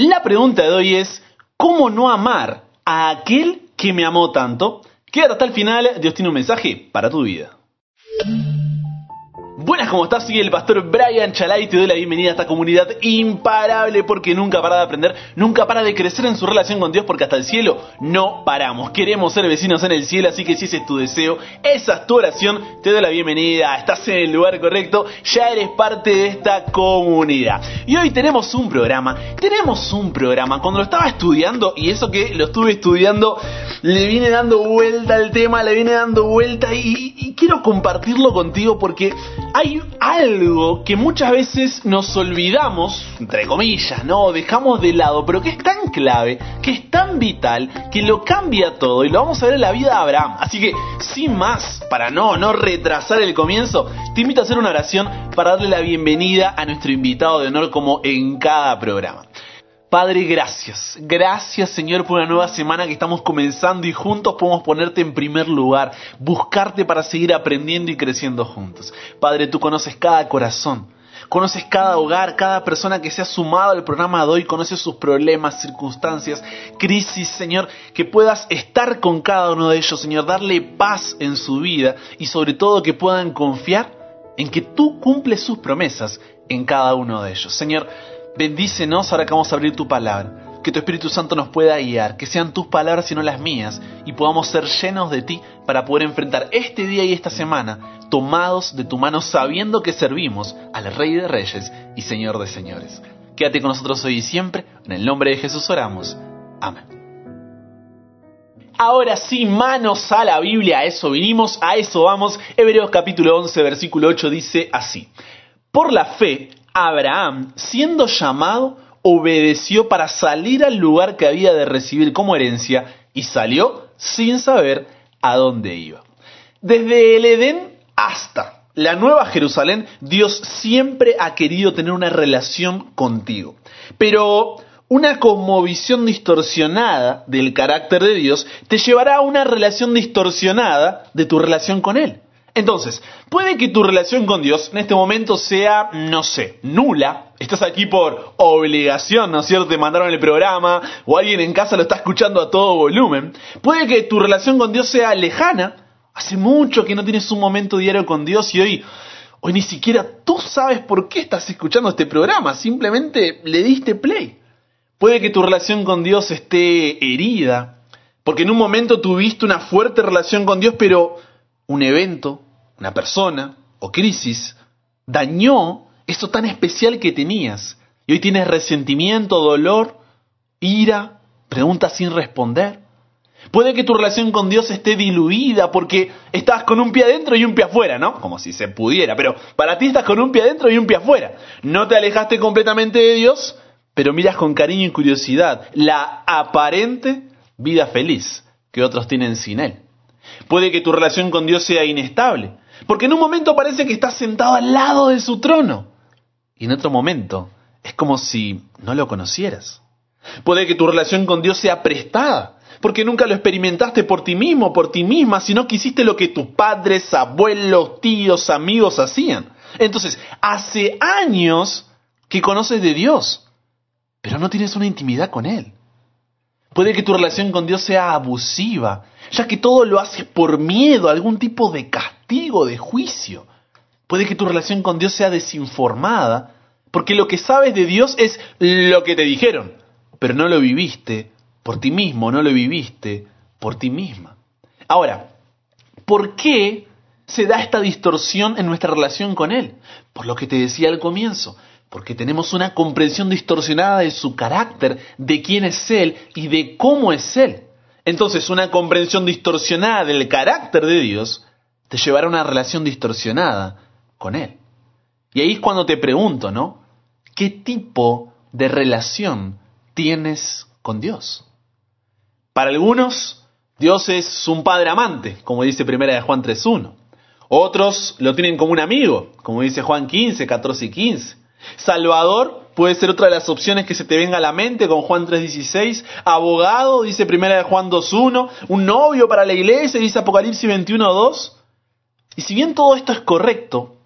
La pregunta de hoy es, ¿cómo no amar a aquel que me amó tanto? Quédate hasta el final, Dios tiene un mensaje para tu vida. Buenas, ¿cómo estás? Soy el pastor Brian Chalai y te doy la bienvenida a esta comunidad imparable porque nunca para de aprender, nunca para de crecer en su relación con Dios porque hasta el cielo no paramos. Queremos ser vecinos en el cielo, así que si ese es tu deseo, esa es tu oración, te doy la bienvenida, estás en el lugar correcto, ya eres parte de esta comunidad. Y hoy tenemos un programa, tenemos un programa, cuando lo estaba estudiando, y eso que lo estuve estudiando, le viene dando vuelta al tema, le viene dando vuelta y, y quiero compartirlo contigo porque hay algo que muchas veces nos olvidamos, entre comillas, ¿no? Dejamos de lado, pero que es tan clave, que es tan vital, que lo cambia todo y lo vamos a ver en la vida de Abraham. Así que, sin más, para no, no retrasar el comienzo, te invito a hacer una oración para darle la bienvenida a nuestro invitado de honor como en cada programa. Padre, gracias. Gracias Señor por una nueva semana que estamos comenzando y juntos podemos ponerte en primer lugar, buscarte para seguir aprendiendo y creciendo juntos. Padre, tú conoces cada corazón. Conoces cada hogar, cada persona que se ha sumado al programa de hoy, conoces sus problemas, circunstancias, crisis, Señor, que puedas estar con cada uno de ellos, Señor, darle paz en su vida y sobre todo que puedan confiar en que tú cumples sus promesas en cada uno de ellos. Señor, Bendícenos ahora que vamos a abrir tu palabra. Que tu Espíritu Santo nos pueda guiar, que sean tus palabras y no las mías, y podamos ser llenos de ti para poder enfrentar este día y esta semana, tomados de tu mano, sabiendo que servimos al Rey de Reyes y Señor de Señores. Quédate con nosotros hoy y siempre, en el nombre de Jesús oramos. Amén. Ahora sí, manos a la Biblia, a eso vinimos, a eso vamos. Hebreos capítulo 11, versículo 8 dice así. Por la fe, Abraham, siendo llamado, obedeció para salir al lugar que había de recibir como herencia y salió sin saber a dónde iba. Desde el Edén hasta la Nueva Jerusalén, Dios siempre ha querido tener una relación contigo. Pero una cosmovisión distorsionada del carácter de Dios te llevará a una relación distorsionada de tu relación con Él. Entonces, puede que tu relación con Dios en este momento sea, no sé, nula. Estás aquí por obligación, ¿no es cierto? Te mandaron el programa o alguien en casa lo está escuchando a todo volumen. Puede que tu relación con Dios sea lejana. Hace mucho que no tienes un momento diario con Dios y hoy, hoy ni siquiera tú sabes por qué estás escuchando este programa. Simplemente le diste play. Puede que tu relación con Dios esté herida. Porque en un momento tuviste una fuerte relación con Dios, pero un evento, una persona o crisis dañó eso tan especial que tenías. Y hoy tienes resentimiento, dolor, ira, preguntas sin responder. Puede que tu relación con Dios esté diluida porque estás con un pie adentro y un pie afuera, ¿no? Como si se pudiera, pero para ti estás con un pie adentro y un pie afuera. No te alejaste completamente de Dios, pero miras con cariño y curiosidad la aparente vida feliz que otros tienen sin Él. Puede que tu relación con Dios sea inestable, porque en un momento parece que estás sentado al lado de su trono, y en otro momento es como si no lo conocieras. Puede que tu relación con Dios sea prestada, porque nunca lo experimentaste por ti mismo, por ti misma, sino que hiciste lo que tus padres, abuelos, tíos, amigos hacían. Entonces, hace años que conoces de Dios, pero no tienes una intimidad con Él. Puede que tu relación con Dios sea abusiva, ya que todo lo haces por miedo a algún tipo de castigo, de juicio. Puede que tu relación con Dios sea desinformada, porque lo que sabes de Dios es lo que te dijeron, pero no lo viviste por ti mismo, no lo viviste por ti misma. Ahora, ¿por qué se da esta distorsión en nuestra relación con Él? Por lo que te decía al comienzo, porque tenemos una comprensión distorsionada de su carácter, de quién es Él y de cómo es Él. Entonces, una comprensión distorsionada del carácter de Dios te llevará a una relación distorsionada con Él. Y ahí es cuando te pregunto, ¿no? ¿Qué tipo de relación tienes con Dios? Para algunos, Dios es un padre amante, como dice Primera de Juan 3.1. Otros lo tienen como un amigo, como dice Juan 15, 14 y 15. Salvador puede ser otra de las opciones que se te venga a la mente con Juan 3.16. Abogado, dice primera de Juan 2.1. Un novio para la iglesia, dice Apocalipsis 21.2. Y si bien todo esto es correcto,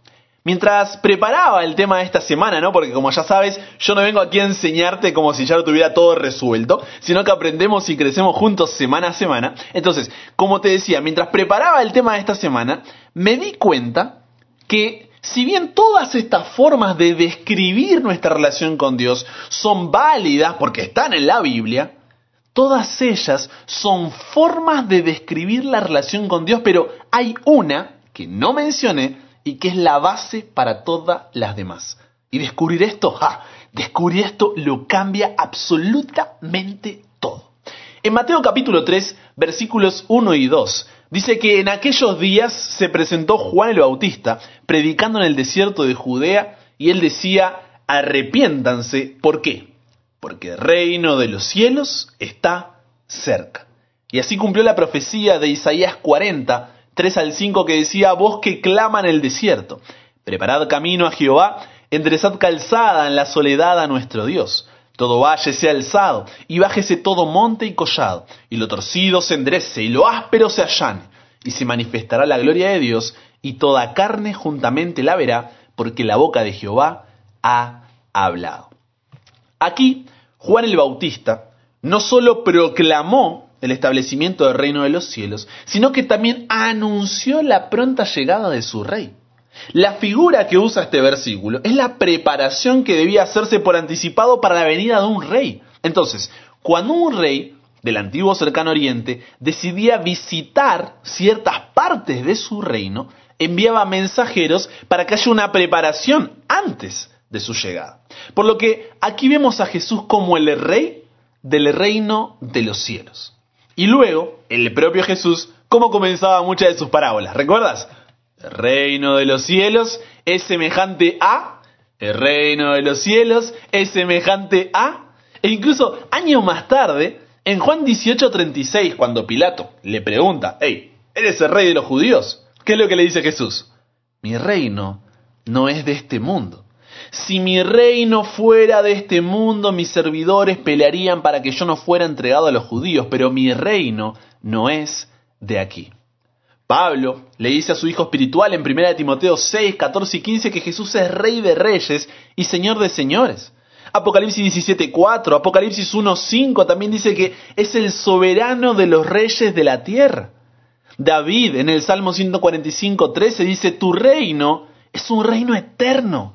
Mientras preparaba el tema de esta semana, ¿no? Porque como ya sabes, yo no vengo aquí a enseñarte como si ya lo tuviera todo resuelto, sino que aprendemos y crecemos juntos semana a semana. Entonces, como te decía, mientras preparaba el tema de esta semana, me di cuenta que si bien todas estas formas de describir nuestra relación con Dios son válidas porque están en la Biblia, todas ellas son formas de describir la relación con Dios, pero hay una que no mencioné y que es la base para todas las demás. Y descubrir esto, ¡ja! Descubrir esto lo cambia absolutamente todo. En Mateo capítulo 3, versículos 1 y 2, dice que en aquellos días se presentó Juan el Bautista predicando en el desierto de Judea y él decía, arrepiéntanse, ¿por qué? Porque el reino de los cielos está cerca. Y así cumplió la profecía de Isaías 40, 3 al 5 que decía, voz que clama en el desierto, preparad camino a Jehová, enderezad calzada en la soledad a nuestro Dios. Todo valle sea alzado, y bájese todo monte y collado, y lo torcido se enderece, y lo áspero se allane, y se manifestará la gloria de Dios, y toda carne juntamente la verá, porque la boca de Jehová ha hablado. Aquí, Juan el Bautista no solo proclamó el establecimiento del reino de los cielos, sino que también anunció la pronta llegada de su rey. La figura que usa este versículo es la preparación que debía hacerse por anticipado para la venida de un rey. Entonces, cuando un rey del antiguo cercano oriente decidía visitar ciertas partes de su reino, enviaba mensajeros para que haya una preparación antes de su llegada. Por lo que aquí vemos a Jesús como el rey del reino de los cielos. Y luego, el propio Jesús, cómo comenzaba muchas de sus parábolas. ¿Recuerdas? El reino de los cielos es semejante a... El reino de los cielos es semejante a... E incluso años más tarde, en Juan 18:36, cuando Pilato le pregunta, hey, ¿eres el rey de los judíos? ¿Qué es lo que le dice Jesús? Mi reino no es de este mundo. Si mi reino fuera de este mundo, mis servidores pelearían para que yo no fuera entregado a los judíos, pero mi reino no es de aquí. Pablo le dice a su hijo espiritual en 1 Timoteo 6, 14 y 15 que Jesús es rey de reyes y señor de señores. Apocalipsis 17, 4, Apocalipsis 1, 5 también dice que es el soberano de los reyes de la tierra. David en el Salmo 145, 13 dice, tu reino es un reino eterno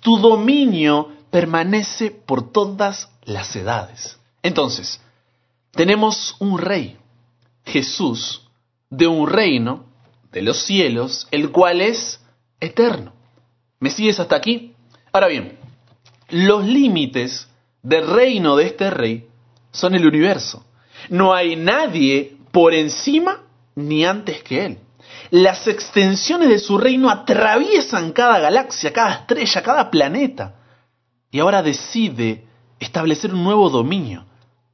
tu dominio permanece por todas las edades. Entonces, tenemos un rey, Jesús, de un reino de los cielos, el cual es eterno. ¿Me sigues hasta aquí? Ahora bien, los límites del reino de este rey son el universo. No hay nadie por encima ni antes que él. Las extensiones de su reino atraviesan cada galaxia, cada estrella, cada planeta. Y ahora decide establecer un nuevo dominio,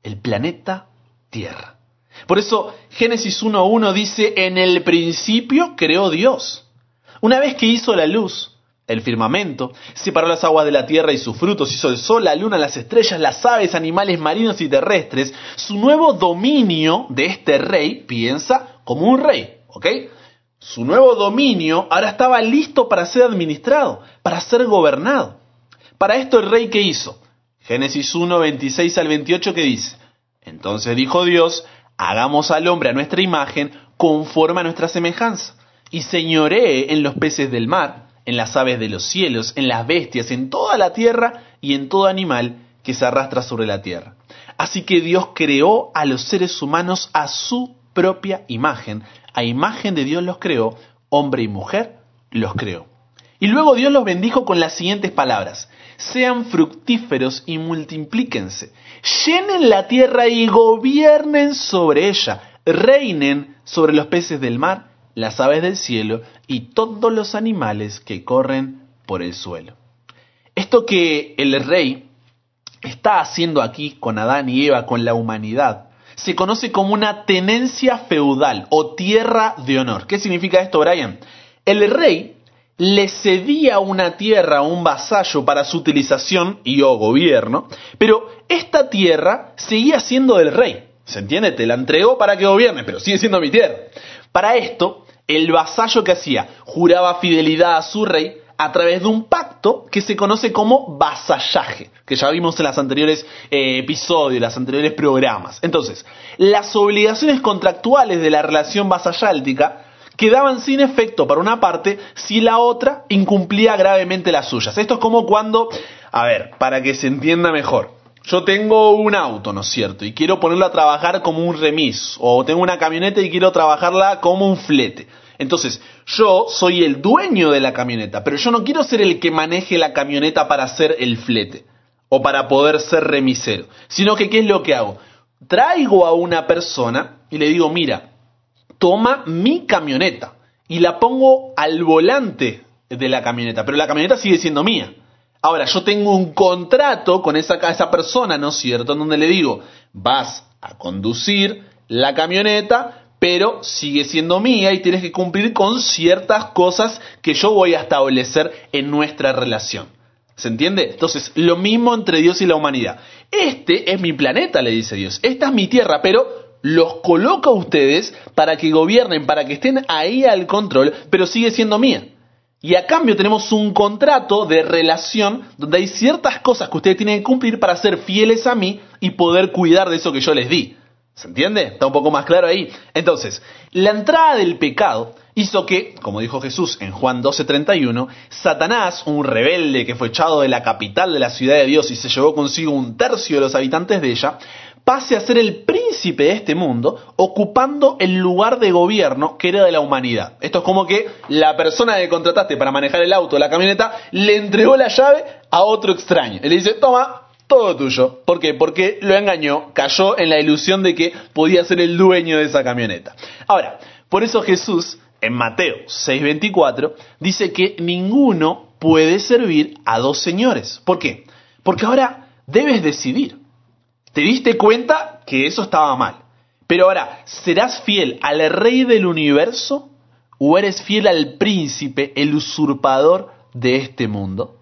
el planeta Tierra. Por eso Génesis 1.1 dice, en el principio creó Dios. Una vez que hizo la luz, el firmamento, separó las aguas de la tierra y sus frutos, hizo el sol, la luna, las estrellas, las aves, animales marinos y terrestres, su nuevo dominio de este rey piensa como un rey, ¿ok? Su nuevo dominio ahora estaba listo para ser administrado, para ser gobernado. Para esto el rey que hizo? Génesis 1, 26 al 28 que dice, entonces dijo Dios, hagamos al hombre a nuestra imagen conforme a nuestra semejanza, y señoree en los peces del mar, en las aves de los cielos, en las bestias, en toda la tierra y en todo animal que se arrastra sobre la tierra. Así que Dios creó a los seres humanos a su propia imagen, a imagen de Dios los creó, hombre y mujer los creó. Y luego Dios los bendijo con las siguientes palabras. Sean fructíferos y multiplíquense. Llenen la tierra y gobiernen sobre ella. Reinen sobre los peces del mar, las aves del cielo y todos los animales que corren por el suelo. Esto que el rey está haciendo aquí con Adán y Eva, con la humanidad, se conoce como una tenencia feudal o tierra de honor. ¿Qué significa esto, Brian? El rey le cedía una tierra a un vasallo para su utilización y o gobierno, pero esta tierra seguía siendo del rey. ¿Se entiende? Te la entregó para que gobierne, pero sigue siendo mi tierra. Para esto, el vasallo que hacía juraba fidelidad a su rey a través de un pacto que se conoce como vasallaje, que ya vimos en los anteriores eh, episodios, en los anteriores programas. Entonces, las obligaciones contractuales de la relación vasalláltica quedaban sin efecto para una parte si la otra incumplía gravemente las suyas. Esto es como cuando, a ver, para que se entienda mejor, yo tengo un auto, ¿no es cierto? Y quiero ponerlo a trabajar como un remis, o tengo una camioneta y quiero trabajarla como un flete. Entonces, yo soy el dueño de la camioneta, pero yo no quiero ser el que maneje la camioneta para hacer el flete o para poder ser remisero, sino que ¿qué es lo que hago? Traigo a una persona y le digo, mira, toma mi camioneta y la pongo al volante de la camioneta, pero la camioneta sigue siendo mía. Ahora, yo tengo un contrato con esa, esa persona, ¿no es cierto?, en donde le digo, vas a conducir la camioneta, pero sigue siendo mía y tienes que cumplir con ciertas cosas que yo voy a establecer en nuestra relación. ¿Se entiende? Entonces, lo mismo entre Dios y la humanidad. Este es mi planeta, le dice Dios. Esta es mi tierra, pero los coloco a ustedes para que gobiernen, para que estén ahí al control, pero sigue siendo mía. Y a cambio tenemos un contrato de relación donde hay ciertas cosas que ustedes tienen que cumplir para ser fieles a mí y poder cuidar de eso que yo les di. ¿Se entiende? Está un poco más claro ahí. Entonces, la entrada del pecado hizo que, como dijo Jesús en Juan 12:31, Satanás, un rebelde que fue echado de la capital de la ciudad de Dios y se llevó consigo un tercio de los habitantes de ella, pase a ser el príncipe de este mundo, ocupando el lugar de gobierno que era de la humanidad. Esto es como que la persona que contrataste para manejar el auto la camioneta le entregó la llave a otro extraño. Y le dice, toma, todo tuyo. ¿Por qué? Porque lo engañó, cayó en la ilusión de que podía ser el dueño de esa camioneta. Ahora, por eso Jesús, en Mateo 6:24, dice que ninguno puede servir a dos señores. ¿Por qué? Porque ahora debes decidir. Te diste cuenta que eso estaba mal. Pero ahora, ¿serás fiel al rey del universo o eres fiel al príncipe, el usurpador de este mundo?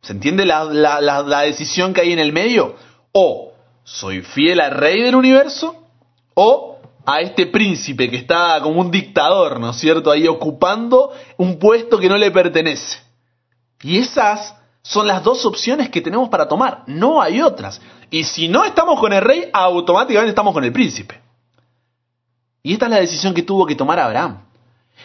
¿Se entiende la, decisión que hay en el medio? O soy fiel al rey del universo o a este príncipe que está como un dictador, ¿no es cierto? Ahí ocupando un puesto que no le pertenece. Y esas son las dos opciones que tenemos para tomar, no hay otras. Y si no estamos con el rey, automáticamente estamos con el príncipe. Y esta es la decisión que tuvo que tomar Abraham.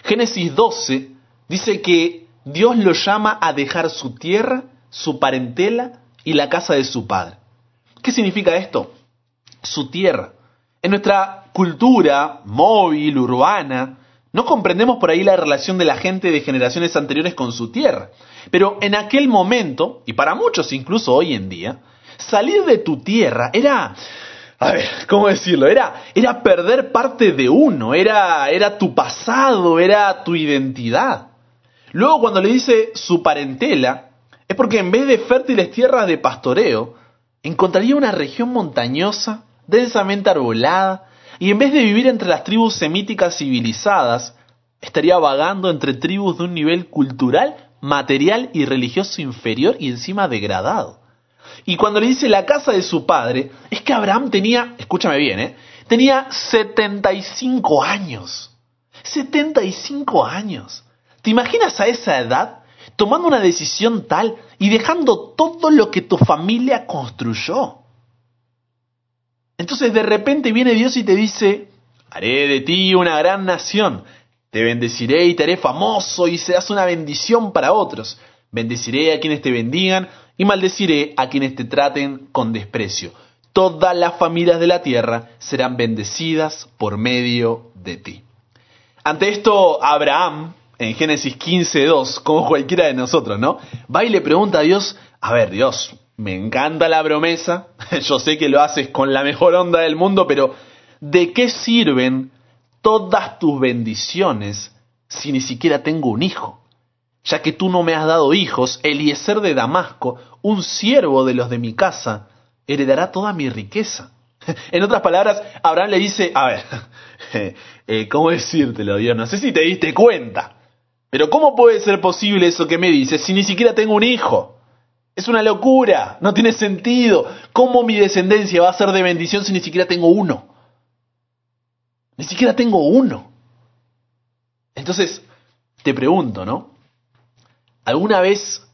Génesis 12 dice que Dios lo llama a dejar su tierra su parentela y la casa de su padre. ¿Qué significa esto? Su tierra. En nuestra cultura móvil, urbana, no comprendemos por ahí la relación de la gente de generaciones anteriores con su tierra. Pero en aquel momento, y para muchos incluso hoy en día, salir de tu tierra era, a ver, ¿cómo decirlo? Era, era perder parte de uno, era, era tu pasado, era tu identidad. Luego cuando le dice su parentela, es porque en vez de fértiles tierras de pastoreo, encontraría una región montañosa, densamente arbolada, y en vez de vivir entre las tribus semíticas civilizadas, estaría vagando entre tribus de un nivel cultural, material y religioso inferior y encima degradado. Y cuando le dice la casa de su padre, es que Abraham tenía, escúchame bien, ¿eh? tenía 75 años. 75 años. ¿Te imaginas a esa edad tomando una decisión tal y dejando todo lo que tu familia construyó. Entonces de repente viene Dios y te dice, haré de ti una gran nación, te bendeciré y te haré famoso y serás una bendición para otros. Bendeciré a quienes te bendigan y maldeciré a quienes te traten con desprecio. Todas las familias de la tierra serán bendecidas por medio de ti. Ante esto, Abraham, en Génesis 15.2, como cualquiera de nosotros, ¿no? Va y le pregunta a Dios, a ver Dios, me encanta la promesa, yo sé que lo haces con la mejor onda del mundo, pero ¿de qué sirven todas tus bendiciones si ni siquiera tengo un hijo? Ya que tú no me has dado hijos, Eliezer de Damasco, un siervo de los de mi casa, heredará toda mi riqueza. En otras palabras, Abraham le dice, a ver, eh, ¿cómo decírtelo, Dios? No sé si te diste cuenta. Pero ¿cómo puede ser posible eso que me dices si ni siquiera tengo un hijo? Es una locura, no tiene sentido. ¿Cómo mi descendencia va a ser de bendición si ni siquiera tengo uno? Ni siquiera tengo uno. Entonces, te pregunto, ¿no? ¿Alguna vez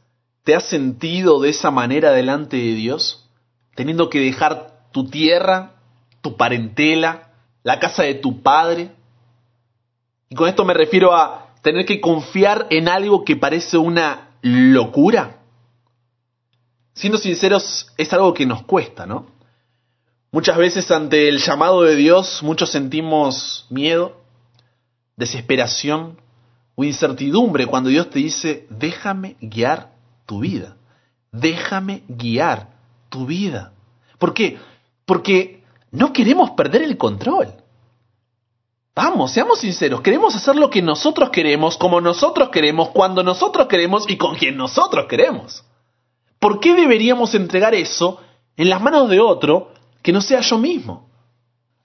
te has sentido de esa manera delante de Dios? Teniendo que dejar tu tierra, tu parentela, la casa de tu padre. Y con esto me refiero a tener que confiar en algo que parece una locura. Siendo sinceros, es algo que nos cuesta, ¿no? Muchas veces ante el llamado de Dios, muchos sentimos miedo, desesperación o incertidumbre cuando Dios te dice, déjame guiar tu vida, déjame guiar tu vida. ¿Por qué? Porque no queremos perder el control. Vamos, seamos sinceros, queremos hacer lo que nosotros queremos, como nosotros queremos, cuando nosotros queremos y con quien nosotros queremos. ¿Por qué deberíamos entregar eso en las manos de otro que no sea yo mismo?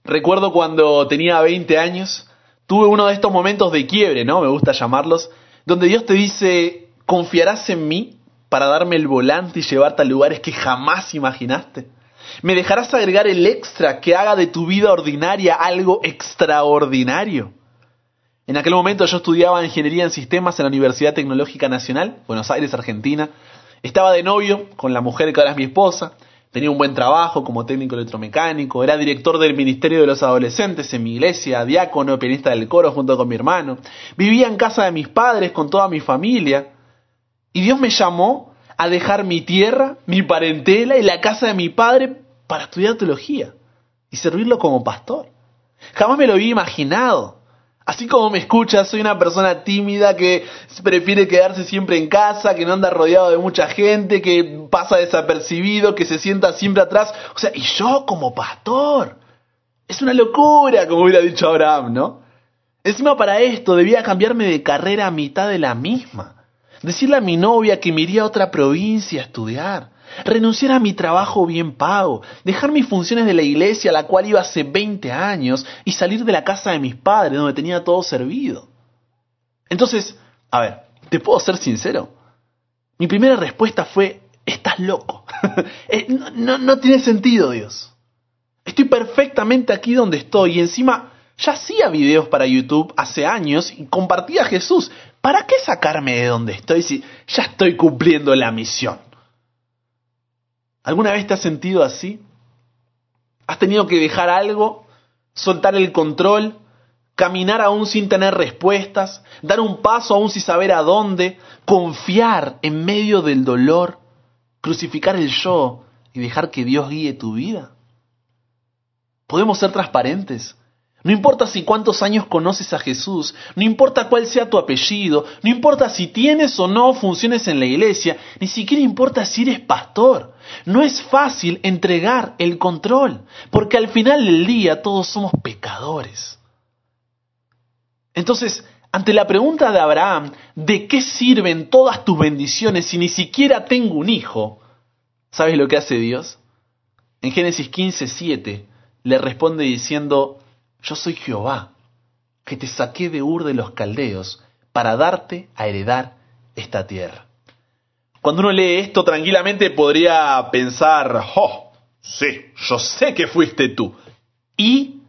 Recuerdo cuando tenía 20 años, tuve uno de estos momentos de quiebre, ¿no? Me gusta llamarlos, donde Dios te dice, ¿confiarás en mí para darme el volante y llevarte a lugares que jamás imaginaste? ¿Me dejarás agregar el extra que haga de tu vida ordinaria algo extraordinario? En aquel momento yo estudiaba ingeniería en sistemas en la Universidad Tecnológica Nacional, Buenos Aires, Argentina. Estaba de novio con la mujer que ahora es mi esposa. Tenía un buen trabajo como técnico electromecánico. Era director del Ministerio de los Adolescentes en mi iglesia, diácono, pianista del coro junto con mi hermano. Vivía en casa de mis padres con toda mi familia. Y Dios me llamó a dejar mi tierra, mi parentela y la casa de mi padre para estudiar teología y servirlo como pastor. Jamás me lo había imaginado. Así como me escuchas, soy una persona tímida que prefiere quedarse siempre en casa, que no anda rodeado de mucha gente, que pasa desapercibido, que se sienta siempre atrás. O sea, y yo como pastor. Es una locura, como hubiera dicho Abraham, ¿no? Encima para esto debía cambiarme de carrera a mitad de la misma. Decirle a mi novia que me iría a otra provincia a estudiar renunciar a mi trabajo bien pago, dejar mis funciones de la iglesia a la cual iba hace 20 años y salir de la casa de mis padres donde tenía todo servido. Entonces, a ver, ¿te puedo ser sincero? Mi primera respuesta fue, estás loco. Eh, no, no tiene sentido, Dios. Estoy perfectamente aquí donde estoy y encima ya hacía videos para YouTube hace años y compartía a Jesús. ¿Para qué sacarme de donde estoy si ya estoy cumpliendo la misión? ¿Alguna vez te has sentido así? ¿Has tenido que dejar algo? ¿Soltar el control? ¿Caminar aún sin tener respuestas? ¿Dar un paso aún sin saber a dónde? ¿Confiar en medio del dolor? ¿Crucificar el yo y dejar que Dios guíe tu vida? Podemos ser transparentes. No importa si cuántos años conoces a Jesús, no importa cuál sea tu apellido, no importa si tienes o no funciones en la iglesia, ni siquiera importa si eres pastor. No es fácil entregar el control, porque al final del día todos somos pecadores. Entonces, ante la pregunta de Abraham, ¿de qué sirven todas tus bendiciones si ni siquiera tengo un hijo? ¿Sabes lo que hace Dios? En Génesis 15, 7 le responde diciendo, yo soy Jehová, que te saqué de Ur de los Caldeos para darte a heredar esta tierra. Cuando uno lee esto tranquilamente podría pensar, oh, sí, yo sé que fuiste tú. ¿Y?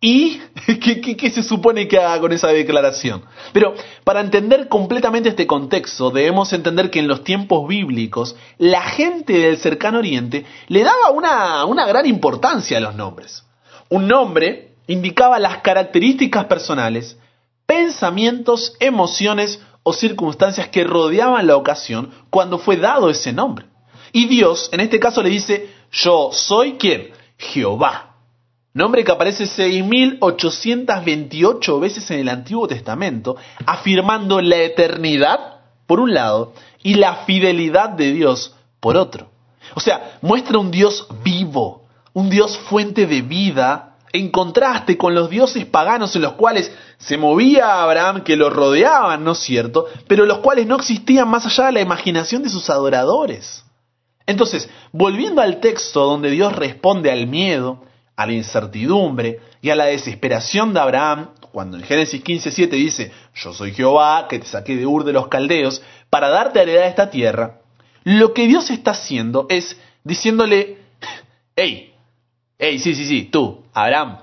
¿Y? ¿Qué, se supone que haga con esa declaración? Pero para entender completamente este contexto debemos entender que en los tiempos bíblicos la gente del cercano oriente le daba una, una gran importancia a los nombres. Un nombre indicaba las características personales, pensamientos, emociones o circunstancias que rodeaban la ocasión cuando fue dado ese nombre. Y Dios, en este caso, le dice, yo soy quien? Jehová. Nombre que aparece 6.828 veces en el Antiguo Testamento, afirmando la eternidad, por un lado, y la fidelidad de Dios, por otro. O sea, muestra un Dios vivo, un Dios fuente de vida, en contraste con los dioses paganos en los cuales se movía Abraham, que lo rodeaban, ¿no es cierto? Pero los cuales no existían más allá de la imaginación de sus adoradores. Entonces, volviendo al texto donde Dios responde al miedo, a la incertidumbre y a la desesperación de Abraham, cuando en Génesis 15:7 dice, yo soy Jehová, que te saqué de Ur de los Caldeos, para darte a heredar esta tierra, lo que Dios está haciendo es diciéndole, hey, hey, sí, sí, sí, tú, Abraham,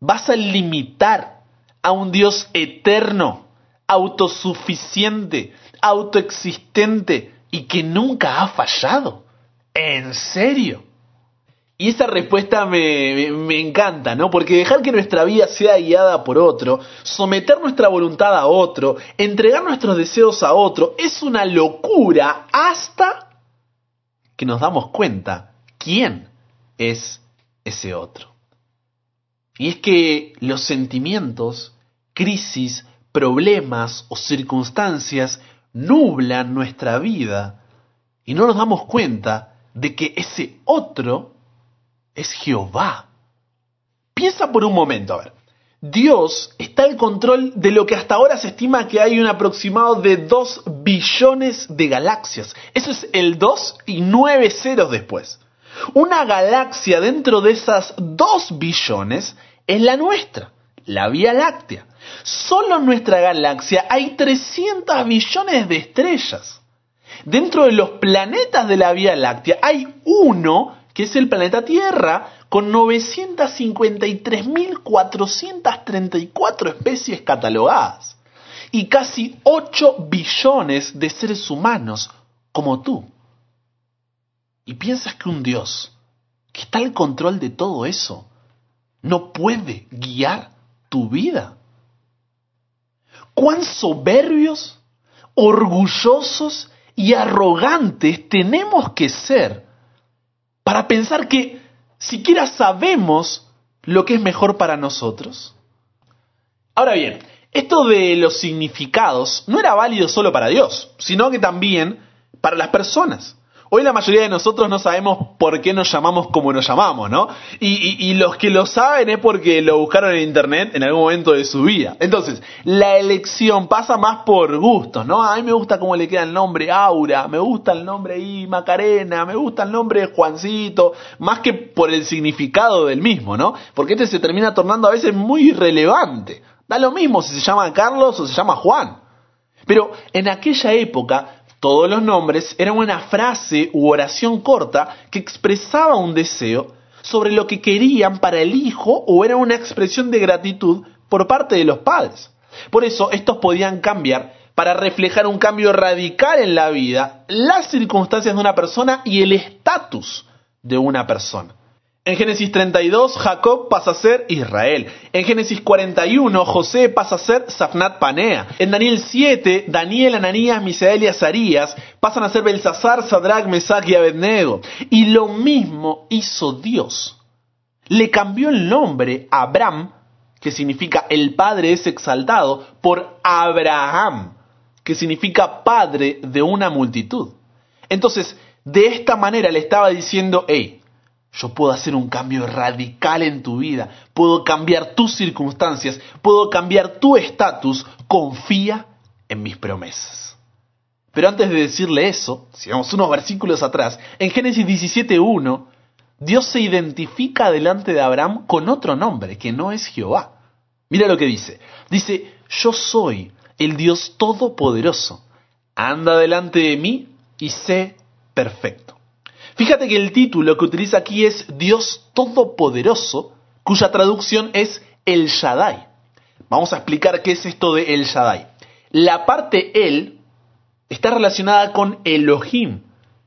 vas a limitar a un Dios eterno autosuficiente, autoexistente y que nunca ha fallado? ¿En serio? Y esa respuesta me, me, encanta, ¿no? Porque dejar que nuestra vida sea guiada por otro, someter nuestra voluntad a otro, entregar nuestros deseos a otro, es una locura hasta que nos damos cuenta quién es ese otro. Y es que los sentimientos, crisis, problemas o circunstancias nublan nuestra vida y no nos damos cuenta de que ese otro es Jehová. Piensa por un momento, a ver. Dios está al control de lo que hasta ahora se estima que hay un aproximado de 2 billones de galaxias. Eso es el 2 y 9 ceros después. Una galaxia dentro de esas 2 billones es la nuestra, la Vía Láctea. Solo en nuestra galaxia hay 300 billones de estrellas. Dentro de los planetas de la Vía Láctea hay uno que es el planeta Tierra, con 953.434 especies catalogadas y casi 8 billones de seres humanos como tú. ¿Y piensas que un Dios que está al control de todo eso no puede guiar tu vida? ¿Cuán soberbios, orgullosos y arrogantes tenemos que ser para pensar que siquiera sabemos lo que es mejor para nosotros? Ahora bien, esto de los significados no era válido solo para Dios, sino que también para las personas. Hoy la mayoría de nosotros no sabemos por qué nos llamamos como nos llamamos, ¿no? Y, los que lo saben es porque lo buscaron en internet en algún momento de su vida. Entonces, la elección pasa más por gustos, ¿no? A mí me gusta cómo le queda el nombre Aura, me gusta el nombre ahí Macarena, me gusta el nombre Juancito, más que por el significado del mismo, ¿no? Porque este se termina tornando a veces muy irrelevante. Da lo mismo si se llama Carlos o se llama Juan. Pero en aquella época todos los nombres eran una frase u oración corta que expresaba un deseo sobre lo que querían para el hijo o era una expresión de gratitud por parte de los padres. Por eso estos podían cambiar para reflejar un cambio radical en la vida, las circunstancias de una persona y el estatus de una persona. En Génesis 32, Jacob pasa a ser Israel. En Génesis 41, José pasa a ser Safnat Panea. En Daniel 7, Daniel, Ananías, Misael y Azarías pasan a ser Belsasar, Sadrach, Mesach y Abednego. Y lo mismo hizo Dios. Le cambió el nombre Abraham, que significa el Padre es exaltado, por Abraham, que significa Padre de una multitud. Entonces, de esta manera le estaba diciendo, hey, yo puedo hacer un cambio radical en tu vida, puedo cambiar tus circunstancias, puedo cambiar tu estatus, confía en mis promesas. Pero antes de decirle eso, sigamos unos versículos atrás, en Génesis 17.1, Dios se identifica delante de Abraham con otro nombre, que no es Jehová. Mira lo que dice. Dice, yo soy el Dios Todopoderoso. Anda delante de mí y sé perfecto. Fíjate que el título que utiliza aquí es Dios Todopoderoso, cuya traducción es El Shaddai. Vamos a explicar qué es esto de El Shaddai. La parte El está relacionada con Elohim,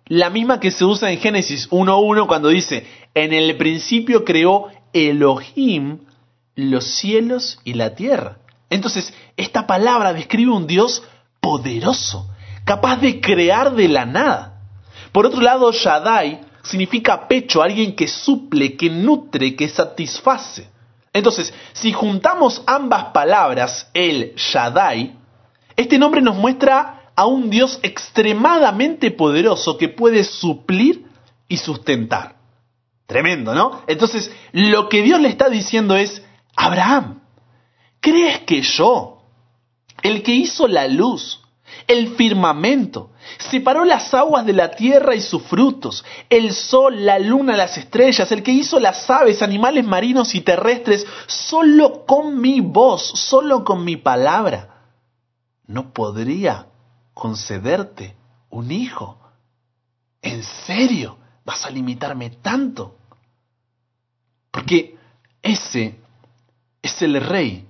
la misma que se usa en Génesis 1.1 cuando dice, en el principio creó Elohim los cielos y la tierra. Entonces, esta palabra describe un Dios poderoso, capaz de crear de la nada. Por otro lado, Shaddai significa pecho, alguien que suple, que nutre, que satisface. Entonces, si juntamos ambas palabras, el Shaddai, este nombre nos muestra a un Dios extremadamente poderoso que puede suplir y sustentar. Tremendo, ¿no? Entonces, lo que Dios le está diciendo es, Abraham, ¿crees que yo, el que hizo la luz, el firmamento, separó las aguas de la tierra y sus frutos, el sol, la luna, las estrellas, el que hizo las aves, animales marinos y terrestres, solo con mi voz, solo con mi palabra. No podría concederte un hijo. ¿En serio vas a limitarme tanto? Porque ese es el rey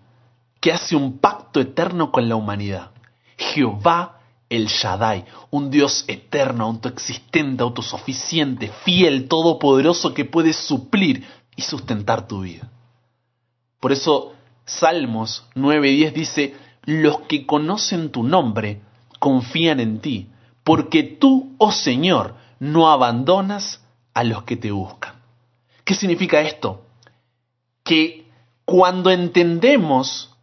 que hace un pacto eterno con la humanidad. Jehová el Shaddai, un Dios eterno, autoexistente, autosuficiente, fiel, todopoderoso que puede suplir y sustentar tu vida. Por eso Salmos 9:10 dice, los que conocen tu nombre confían en ti, porque tú, oh Señor, no abandonas a los que te buscan. ¿Qué significa esto? Que cuando entendemos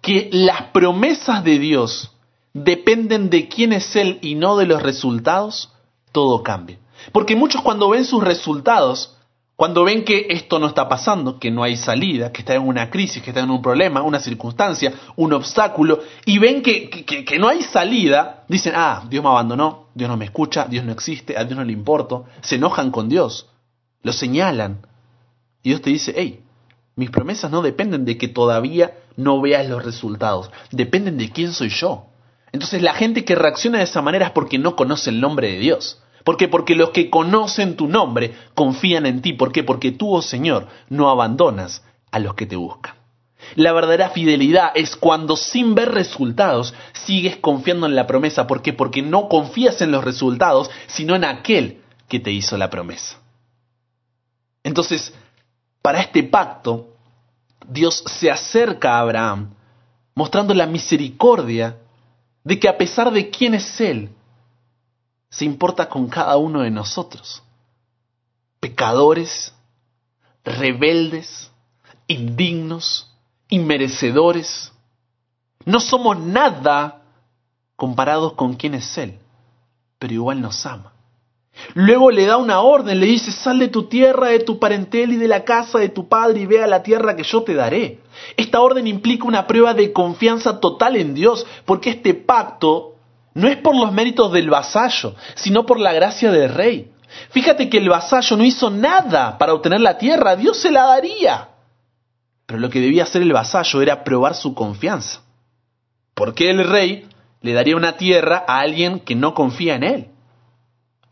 que las promesas de Dios dependen de quién es Él y no de los resultados, todo cambia. Porque muchos cuando ven sus resultados, cuando ven que esto no está pasando, que no hay salida, que está en una crisis, que está en un problema, una circunstancia, un obstáculo, y ven que, que, no hay salida, dicen, ah, Dios me abandonó, Dios no me escucha, Dios no existe, a Dios no le importo, se enojan con Dios, lo señalan. Y Dios te dice, hey, mis promesas no dependen de que todavía no veas los resultados, dependen de quién soy yo. Entonces la gente que reacciona de esa manera es porque no conoce el nombre de Dios. ¿Por qué? Porque los que conocen tu nombre confían en ti. ¿Por qué? Porque tú, oh Señor, no abandonas a los que te buscan. La verdadera fidelidad es cuando sin ver resultados sigues confiando en la promesa. ¿Por qué? Porque no confías en los resultados, sino en aquel que te hizo la promesa. Entonces, para este pacto, Dios se acerca a Abraham mostrando la misericordia de que a pesar de quién es Él, se importa con cada uno de nosotros. Pecadores, rebeldes, indignos, inmerecedores. No somos nada comparados con quién es Él, pero igual nos ama. Luego le da una orden, le dice, sal de tu tierra, de tu parentel y de la casa de tu padre y ve a la tierra que yo te daré. Esta orden implica una prueba de confianza total en Dios, porque este pacto no es por los méritos del vasallo, sino por la gracia del rey. Fíjate que el vasallo no hizo nada para obtener la tierra, Dios se la daría. Pero lo que debía hacer el vasallo era probar su confianza. Porque el rey le daría una tierra a alguien que no confía en él?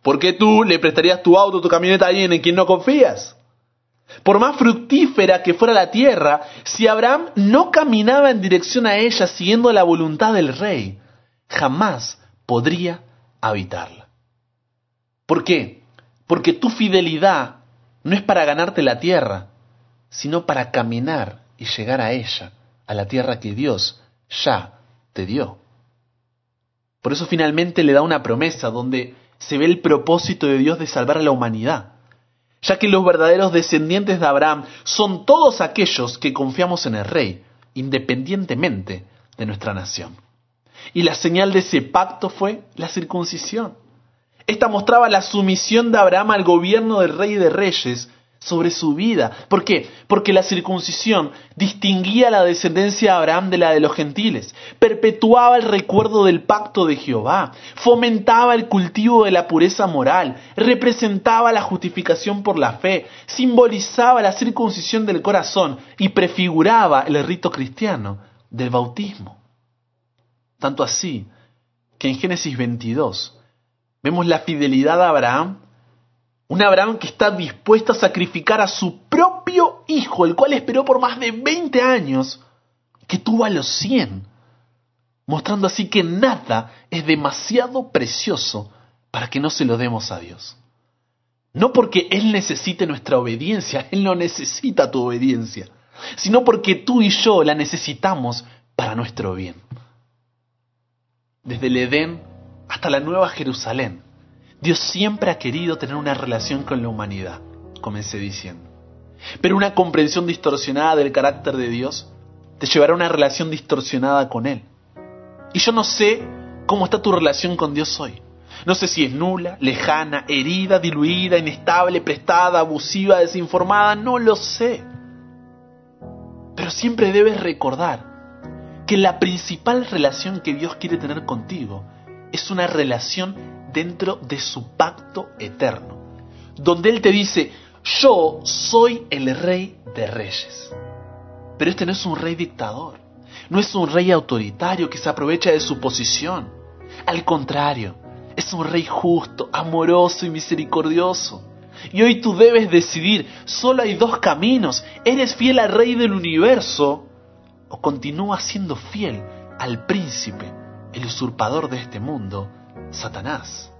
¿Por qué tú le prestarías tu auto, tu camioneta a alguien en quien no confías? Por más fructífera que fuera la tierra, si Abraham no caminaba en dirección a ella siguiendo la voluntad del rey, jamás podría habitarla. ¿Por qué? Porque tu fidelidad no es para ganarte la tierra, sino para caminar y llegar a ella, a la tierra que Dios ya te dio. Por eso finalmente le da una promesa donde se ve el propósito de Dios de salvar a la humanidad, ya que los verdaderos descendientes de Abraham son todos aquellos que confiamos en el Rey, independientemente de nuestra nación. Y la señal de ese pacto fue la circuncisión. Esta mostraba la sumisión de Abraham al gobierno del Rey de Reyes sobre su vida. ¿Por qué? Porque la circuncisión distinguía la descendencia de Abraham de la de los gentiles, perpetuaba el recuerdo del pacto de Jehová, fomentaba el cultivo de la pureza moral, representaba la justificación por la fe, simbolizaba la circuncisión del corazón y prefiguraba el rito cristiano del bautismo. Tanto así que en Génesis 22 vemos la fidelidad de Abraham un Abraham que está dispuesto a sacrificar a su propio hijo, el cual esperó por más de 20 años, que tuvo a los 100, mostrando así que nada es demasiado precioso para que no se lo demos a Dios. No porque Él necesite nuestra obediencia, Él no necesita tu obediencia, sino porque tú y yo la necesitamos para nuestro bien. Desde el Edén hasta la Nueva Jerusalén, Dios siempre ha querido tener una relación con la humanidad, comencé diciendo. Pero una comprensión distorsionada del carácter de Dios te llevará a una relación distorsionada con Él. Y yo no sé cómo está tu relación con Dios hoy. No sé si es nula, lejana, herida, diluida, inestable, prestada, abusiva, desinformada, no lo sé. Pero siempre debes recordar que la principal relación que Dios quiere tener contigo es una relación dentro de su pacto eterno, donde Él te dice, yo soy el rey de reyes. Pero este no es un rey dictador, no es un rey autoritario que se aprovecha de su posición. Al contrario, es un rey justo, amoroso y misericordioso. Y hoy tú debes decidir, solo hay dos caminos. ¿Eres fiel al rey del universo o continúas siendo fiel al príncipe, el usurpador de este mundo, Satanás.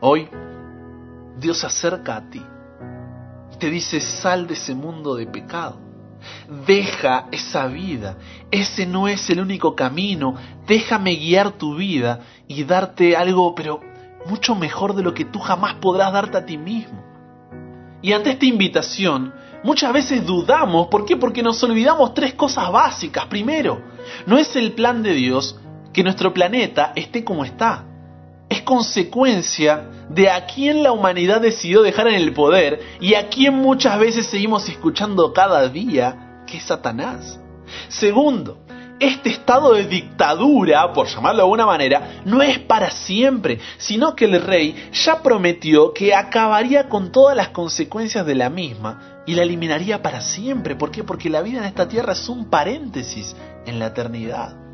Hoy, Dios se acerca a ti y te dice, sal de ese mundo de pecado. Deja esa vida. Ese no es el único camino. Déjame guiar tu vida y darte algo, pero mucho mejor de lo que tú jamás podrás darte a ti mismo. Y ante esta invitación, muchas veces dudamos. ¿Por qué? Porque nos olvidamos tres cosas básicas. Primero, no es el plan de Dios que nuestro planeta esté como está. Es consecuencia de a quién la humanidad decidió dejar en el poder y a quién muchas veces seguimos escuchando cada día, que es Satanás. Segundo, este estado de dictadura, por llamarlo de alguna manera, no es para siempre, sino que el rey ya prometió que acabaría con todas las consecuencias de la misma y la eliminaría para siempre. ¿Por qué? Porque la vida en esta tierra es un paréntesis en la eternidad.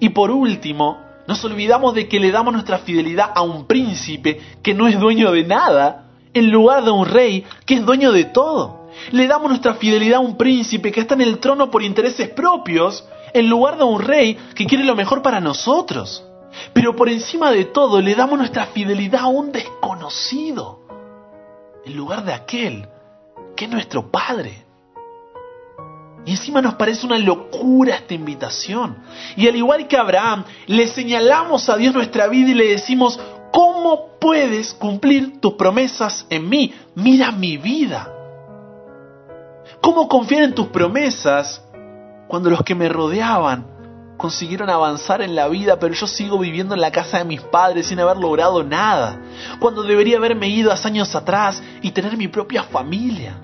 Y por último, nos olvidamos de que le damos nuestra fidelidad a un príncipe que no es dueño de nada, en lugar de un rey que es dueño de todo. Le damos nuestra fidelidad a un príncipe que está en el trono por intereses propios, en lugar de un rey que quiere lo mejor para nosotros. Pero por encima de todo le damos nuestra fidelidad a un desconocido, en lugar de aquel que es nuestro Padre. Y encima nos parece una locura esta invitación. Y al igual que Abraham, le señalamos a Dios nuestra vida y le decimos, ¿cómo puedes cumplir tus promesas en mí? Mira mi vida. ¿Cómo confiar en tus promesas cuando los que me rodeaban consiguieron avanzar en la vida, pero yo sigo viviendo en la casa de mis padres sin haber logrado nada? Cuando debería haberme ido hace años atrás y tener mi propia familia.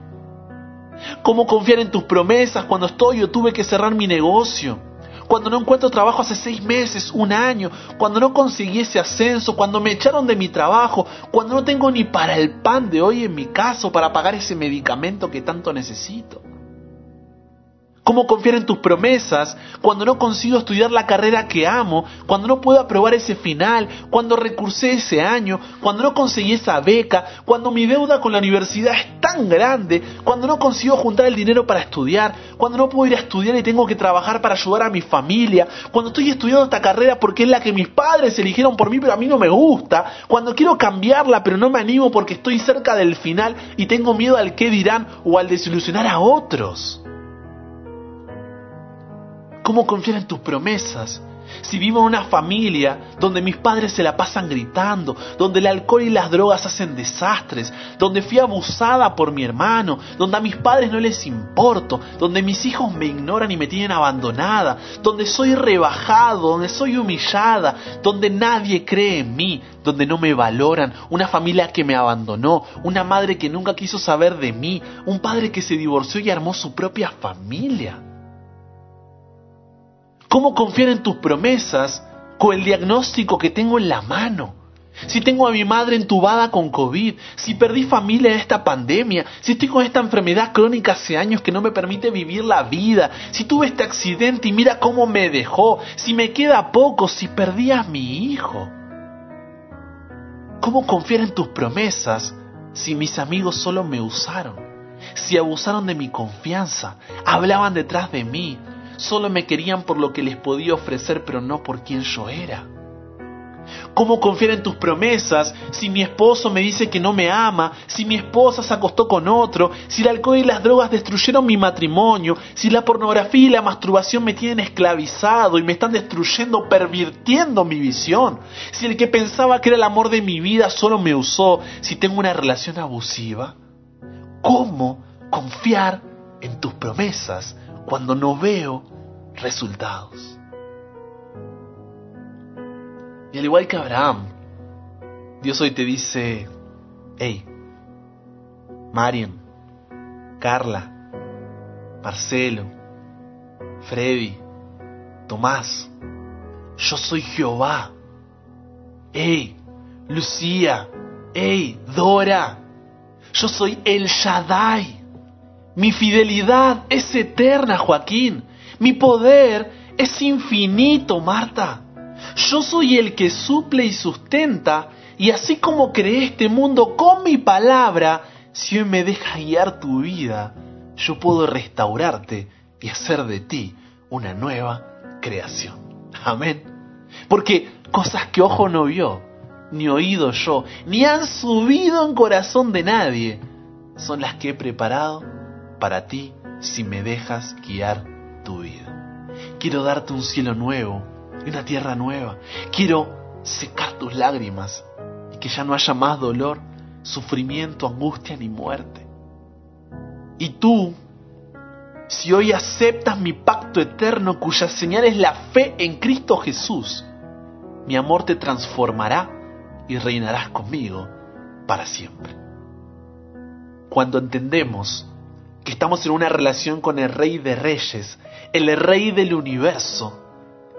¿Cómo confiar en tus promesas cuando estoy o tuve que cerrar mi negocio? Cuando no encuentro trabajo hace seis meses, un año, cuando no conseguí ese ascenso, cuando me echaron de mi trabajo, cuando no tengo ni para el pan de hoy en mi casa para pagar ese medicamento que tanto necesito. ¿Cómo confiar en tus promesas cuando no consigo estudiar la carrera que amo, cuando no puedo aprobar ese final, cuando recursé ese año, cuando no conseguí esa beca, cuando mi deuda con la universidad es tan grande, cuando no consigo juntar el dinero para estudiar, cuando no puedo ir a estudiar y tengo que trabajar para ayudar a mi familia, cuando estoy estudiando esta carrera porque es la que mis padres eligieron por mí pero a mí no me gusta, cuando quiero cambiarla pero no me animo porque estoy cerca del final y tengo miedo al qué dirán o al desilusionar a otros. ¿Cómo confiar en tus promesas? Si vivo en una familia donde mis padres se la pasan gritando, donde el alcohol y las drogas hacen desastres, donde fui abusada por mi hermano, donde a mis padres no les importo, donde mis hijos me ignoran y me tienen abandonada, donde soy rebajado, donde soy humillada, donde nadie cree en mí, donde no me valoran, una familia que me abandonó, una madre que nunca quiso saber de mí, un padre que se divorció y armó su propia familia. ¿Cómo confiar en tus promesas con el diagnóstico que tengo en la mano? Si tengo a mi madre entubada con COVID, si perdí familia en esta pandemia, si estoy con esta enfermedad crónica hace años que no me permite vivir la vida, si tuve este accidente y mira cómo me dejó, si me queda poco, si perdí a mi hijo. ¿Cómo confiar en tus promesas si mis amigos solo me usaron? Si abusaron de mi confianza, hablaban detrás de mí, Solo me querían por lo que les podía ofrecer, pero no por quien yo era. ¿Cómo confiar en tus promesas si mi esposo me dice que no me ama, si mi esposa se acostó con otro, si el alcohol y las drogas destruyeron mi matrimonio, si la pornografía y la masturbación me tienen esclavizado y me están destruyendo, pervirtiendo mi visión, si el que pensaba que era el amor de mi vida solo me usó, si tengo una relación abusiva? ¿Cómo confiar en tus promesas cuando no veo resultados. Y al igual que Abraham, Dios hoy te dice, hey, Marian, Carla, Marcelo, Freddy, Tomás, yo soy Jehová. Hey, Lucía, hey, Dora, yo soy el Shaddai. Mi fidelidad es eterna, Joaquín. Mi poder es infinito, Marta. Yo soy el que suple y sustenta, y así como creé este mundo con mi palabra, si hoy me dejas guiar tu vida, yo puedo restaurarte y hacer de ti una nueva creación. Amén. Porque cosas que ojo no vio, ni oído yo, ni han subido en corazón de nadie, son las que he preparado para ti si me dejas guiar tu vida. Quiero darte un cielo nuevo y una tierra nueva. Quiero secar tus lágrimas y que ya no haya más dolor, sufrimiento, angustia ni muerte. Y tú, si hoy aceptas mi pacto eterno cuya señal es la fe en Cristo Jesús, mi amor te transformará y reinarás conmigo para siempre. Cuando entendemos que estamos en una relación con el Rey de Reyes, el Rey del universo,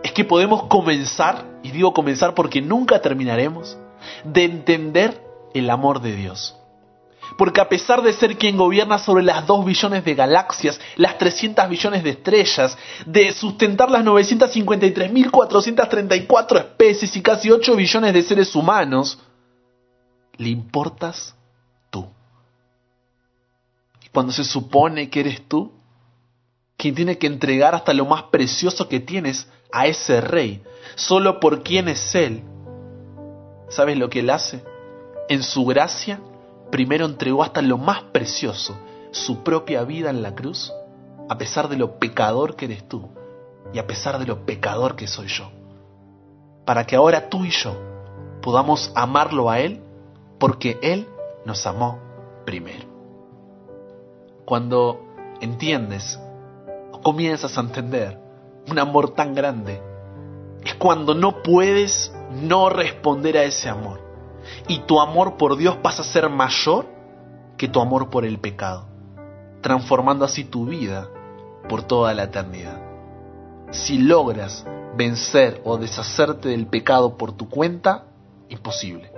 es que podemos comenzar, y digo comenzar porque nunca terminaremos, de entender el amor de Dios. Porque a pesar de ser quien gobierna sobre las 2 billones de galaxias, las 300 billones de estrellas, de sustentar las 953.434 especies y casi 8 billones de seres humanos, le importas cuando se supone que eres tú, quien tiene que entregar hasta lo más precioso que tienes a ese rey, solo por quien es él, ¿sabes lo que él hace? En su gracia primero entregó hasta lo más precioso, su propia vida en la cruz, a pesar de lo pecador que eres tú y a pesar de lo pecador que soy yo. Para que ahora tú y yo podamos amarlo a Él porque Él nos amó primero. Cuando entiendes o comienzas a entender un amor tan grande, es cuando no puedes no responder a ese amor y tu amor por Dios pasa a ser mayor que tu amor por el pecado, transformando así tu vida por toda la eternidad. Si logras vencer o deshacerte del pecado por tu cuenta, imposible.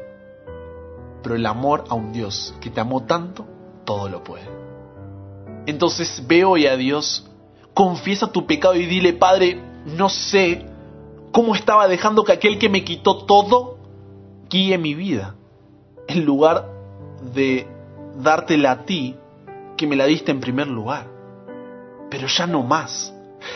Pero el amor a un Dios que te amó tanto, todo lo puede. Entonces ve hoy a Dios, confiesa tu pecado y dile, Padre, no sé cómo estaba dejando que aquel que me quitó todo guíe mi vida, en lugar de dártela a ti, que me la diste en primer lugar. Pero ya no más.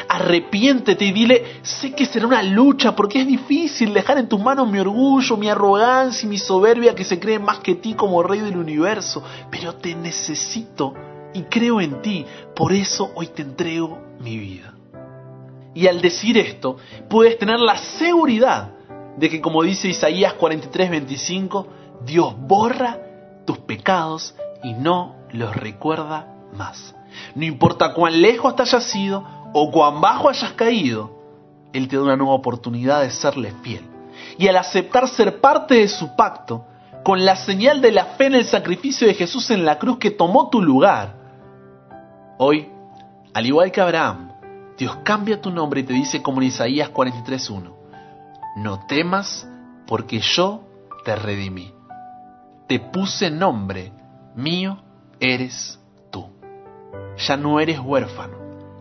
Arrepiéntete y dile, sé que será una lucha porque es difícil dejar en tus manos mi orgullo, mi arrogancia y mi soberbia que se cree más que ti como rey del universo, pero te necesito y creo en ti, por eso hoy te entrego mi vida. Y al decir esto, puedes tener la seguridad de que como dice Isaías 43, 25, Dios borra tus pecados y no los recuerda más. No importa cuán lejos te hayas ido o cuán bajo hayas caído, Él te da una nueva oportunidad de serle fiel. Y al aceptar ser parte de su pacto, con la señal de la fe en el sacrificio de Jesús en la cruz que tomó tu lugar, hoy, al igual que Abraham, Dios cambia tu nombre y te dice como en Isaías 43.1, no temas, porque yo te redimí. Te puse nombre, mío eres tú. Ya no eres huérfano,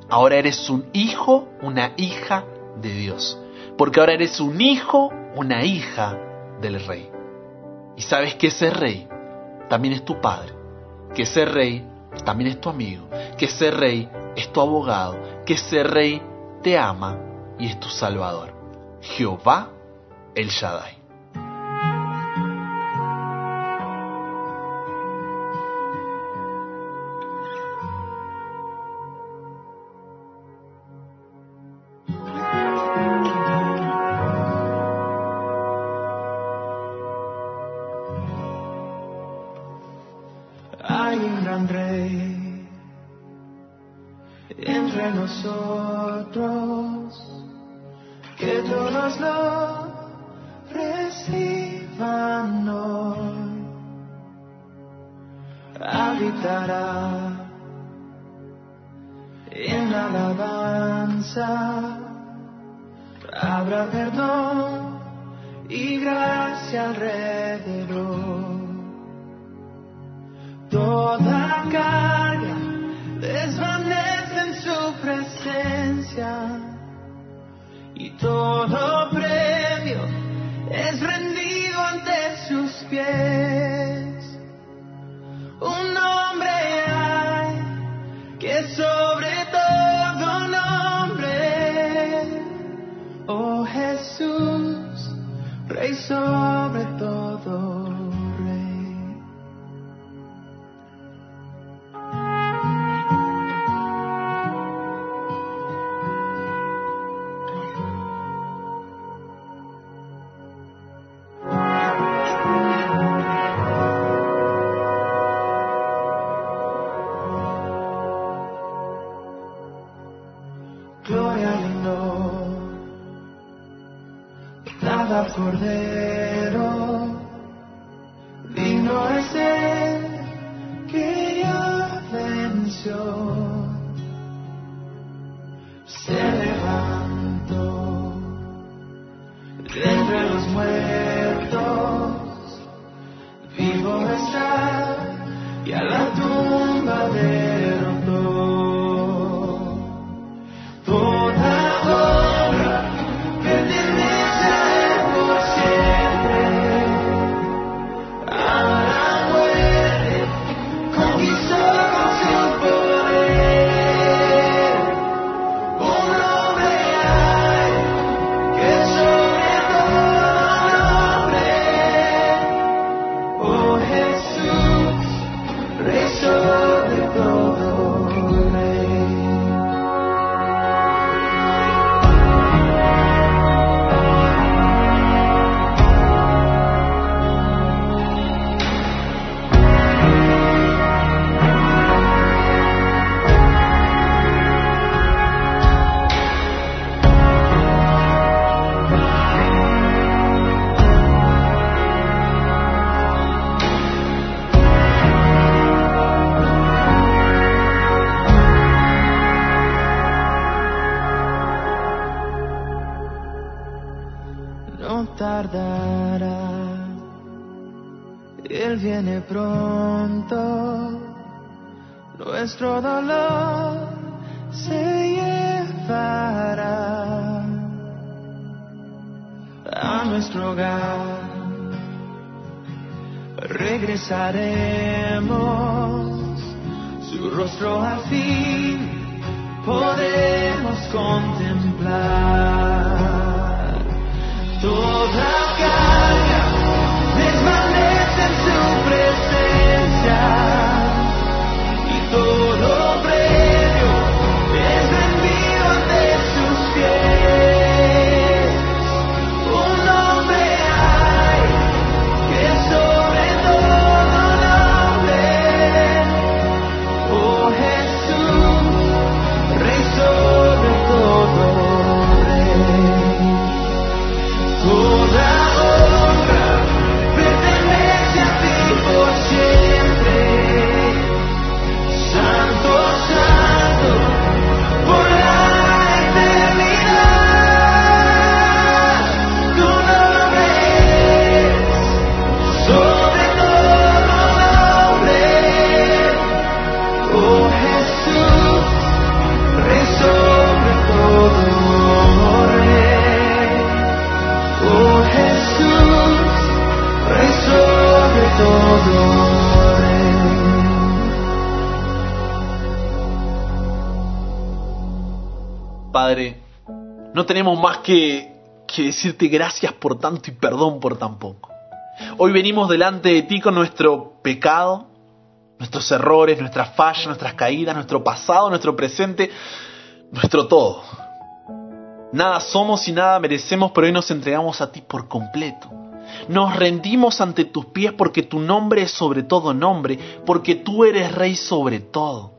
ahora eres un hijo, una hija de Dios. Porque ahora eres un hijo, una hija del rey. Y sabes que ese rey también es tu padre, que ese rey también es tu amigo, que ese rey es tu abogado, que ese rey te ama y es tu salvador. Jehová el Shaddai. Un nombre hay que sobre todo nombre. Oh Jesús, Rey. Tenemos más que, que decirte gracias por tanto y perdón por tan poco. Hoy venimos delante de ti con nuestro pecado, nuestros errores, nuestras fallas, nuestras caídas, nuestro pasado, nuestro presente, nuestro todo. Nada somos y nada merecemos, pero hoy nos entregamos a ti por completo. Nos rendimos ante tus pies porque tu nombre es sobre todo nombre, porque tú eres rey sobre todo.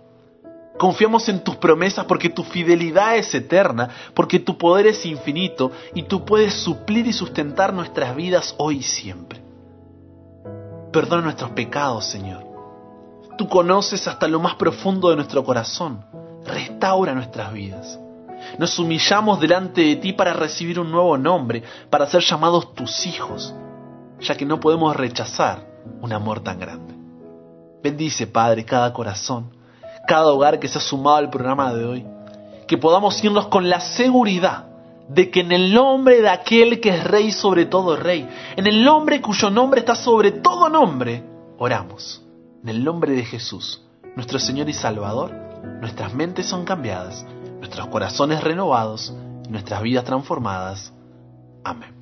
Confiamos en tus promesas porque tu fidelidad es eterna, porque tu poder es infinito y tú puedes suplir y sustentar nuestras vidas hoy y siempre. Perdona nuestros pecados, Señor. Tú conoces hasta lo más profundo de nuestro corazón. Restaura nuestras vidas. Nos humillamos delante de ti para recibir un nuevo nombre, para ser llamados tus hijos, ya que no podemos rechazar un amor tan grande. Bendice, Padre, cada corazón, cada hogar que se ha sumado al programa de hoy, que podamos irnos con la seguridad de que en el nombre de aquel que es rey sobre todo rey, en el nombre cuyo nombre está sobre todo nombre, oramos. En el nombre de Jesús, nuestro Señor y Salvador, nuestras mentes son cambiadas, nuestros corazones renovados, nuestras vidas transformadas. Amén.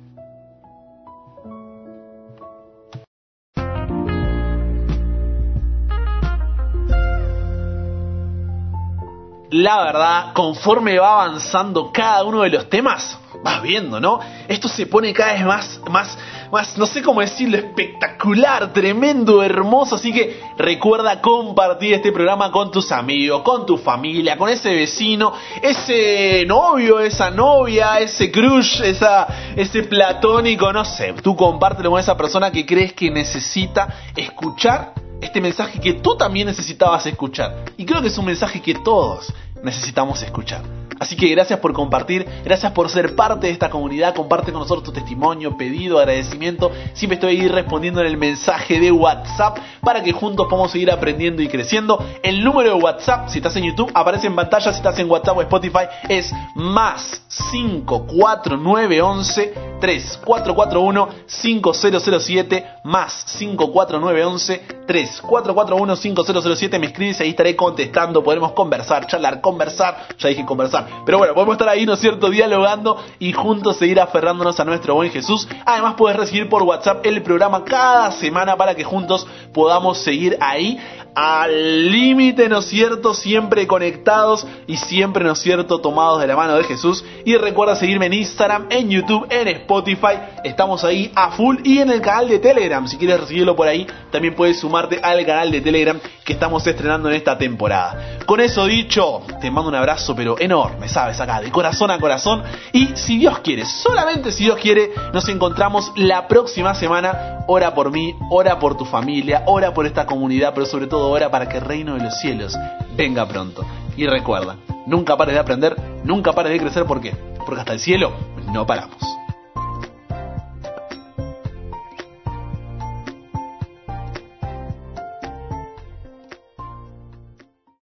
La verdad, conforme va avanzando cada uno de los temas, vas viendo, ¿no? Esto se pone cada vez más, más, más, no sé cómo decirlo, espectacular, tremendo, hermoso. Así que recuerda compartir este programa con tus amigos, con tu familia, con ese vecino, ese novio, esa novia, ese crush, esa, ese platónico, no sé. Tú compártelo con esa persona que crees que necesita escuchar este mensaje que tú también necesitabas escuchar. Y creo que es un mensaje que todos necesitamos escuchar. Así que gracias por compartir, gracias por ser parte de esta comunidad, comparte con nosotros tu testimonio, pedido, agradecimiento. Siempre estoy ahí respondiendo en el mensaje de WhatsApp para que juntos podamos seguir aprendiendo y creciendo. El número de WhatsApp, si estás en YouTube, aparece en pantalla, si estás en WhatsApp o Spotify, es más 54911 3441 5007 más 54911 3441 5007 me escribes ahí estaré contestando. Podremos conversar charlar conversar. Ya dije conversar pero bueno podemos estar ahí no es cierto dialogando y juntos seguir aferrándonos a nuestro buen Jesús. Además puedes recibir por WhatsApp el programa cada semana para que juntos podamos seguir ahí al límite, ¿no es cierto? Siempre conectados y siempre, ¿no es cierto? Tomados de la mano de Jesús. Y recuerda seguirme en Instagram, en YouTube, en Spotify. Estamos ahí a full y en el canal de Telegram. Si quieres recibirlo por ahí, también puedes sumarte al canal de Telegram que estamos estrenando en esta temporada. Con eso dicho, te mando un abrazo, pero enorme, ¿sabes? Acá, de corazón a corazón. Y si Dios quiere, solamente si Dios quiere, nos encontramos la próxima semana. Ora por mí, ora por tu familia, ora por esta comunidad, pero sobre todo hora para que el reino de los cielos venga pronto. Y recuerda, nunca pares de aprender, nunca pares de crecer, ¿por qué? Porque hasta el cielo no paramos.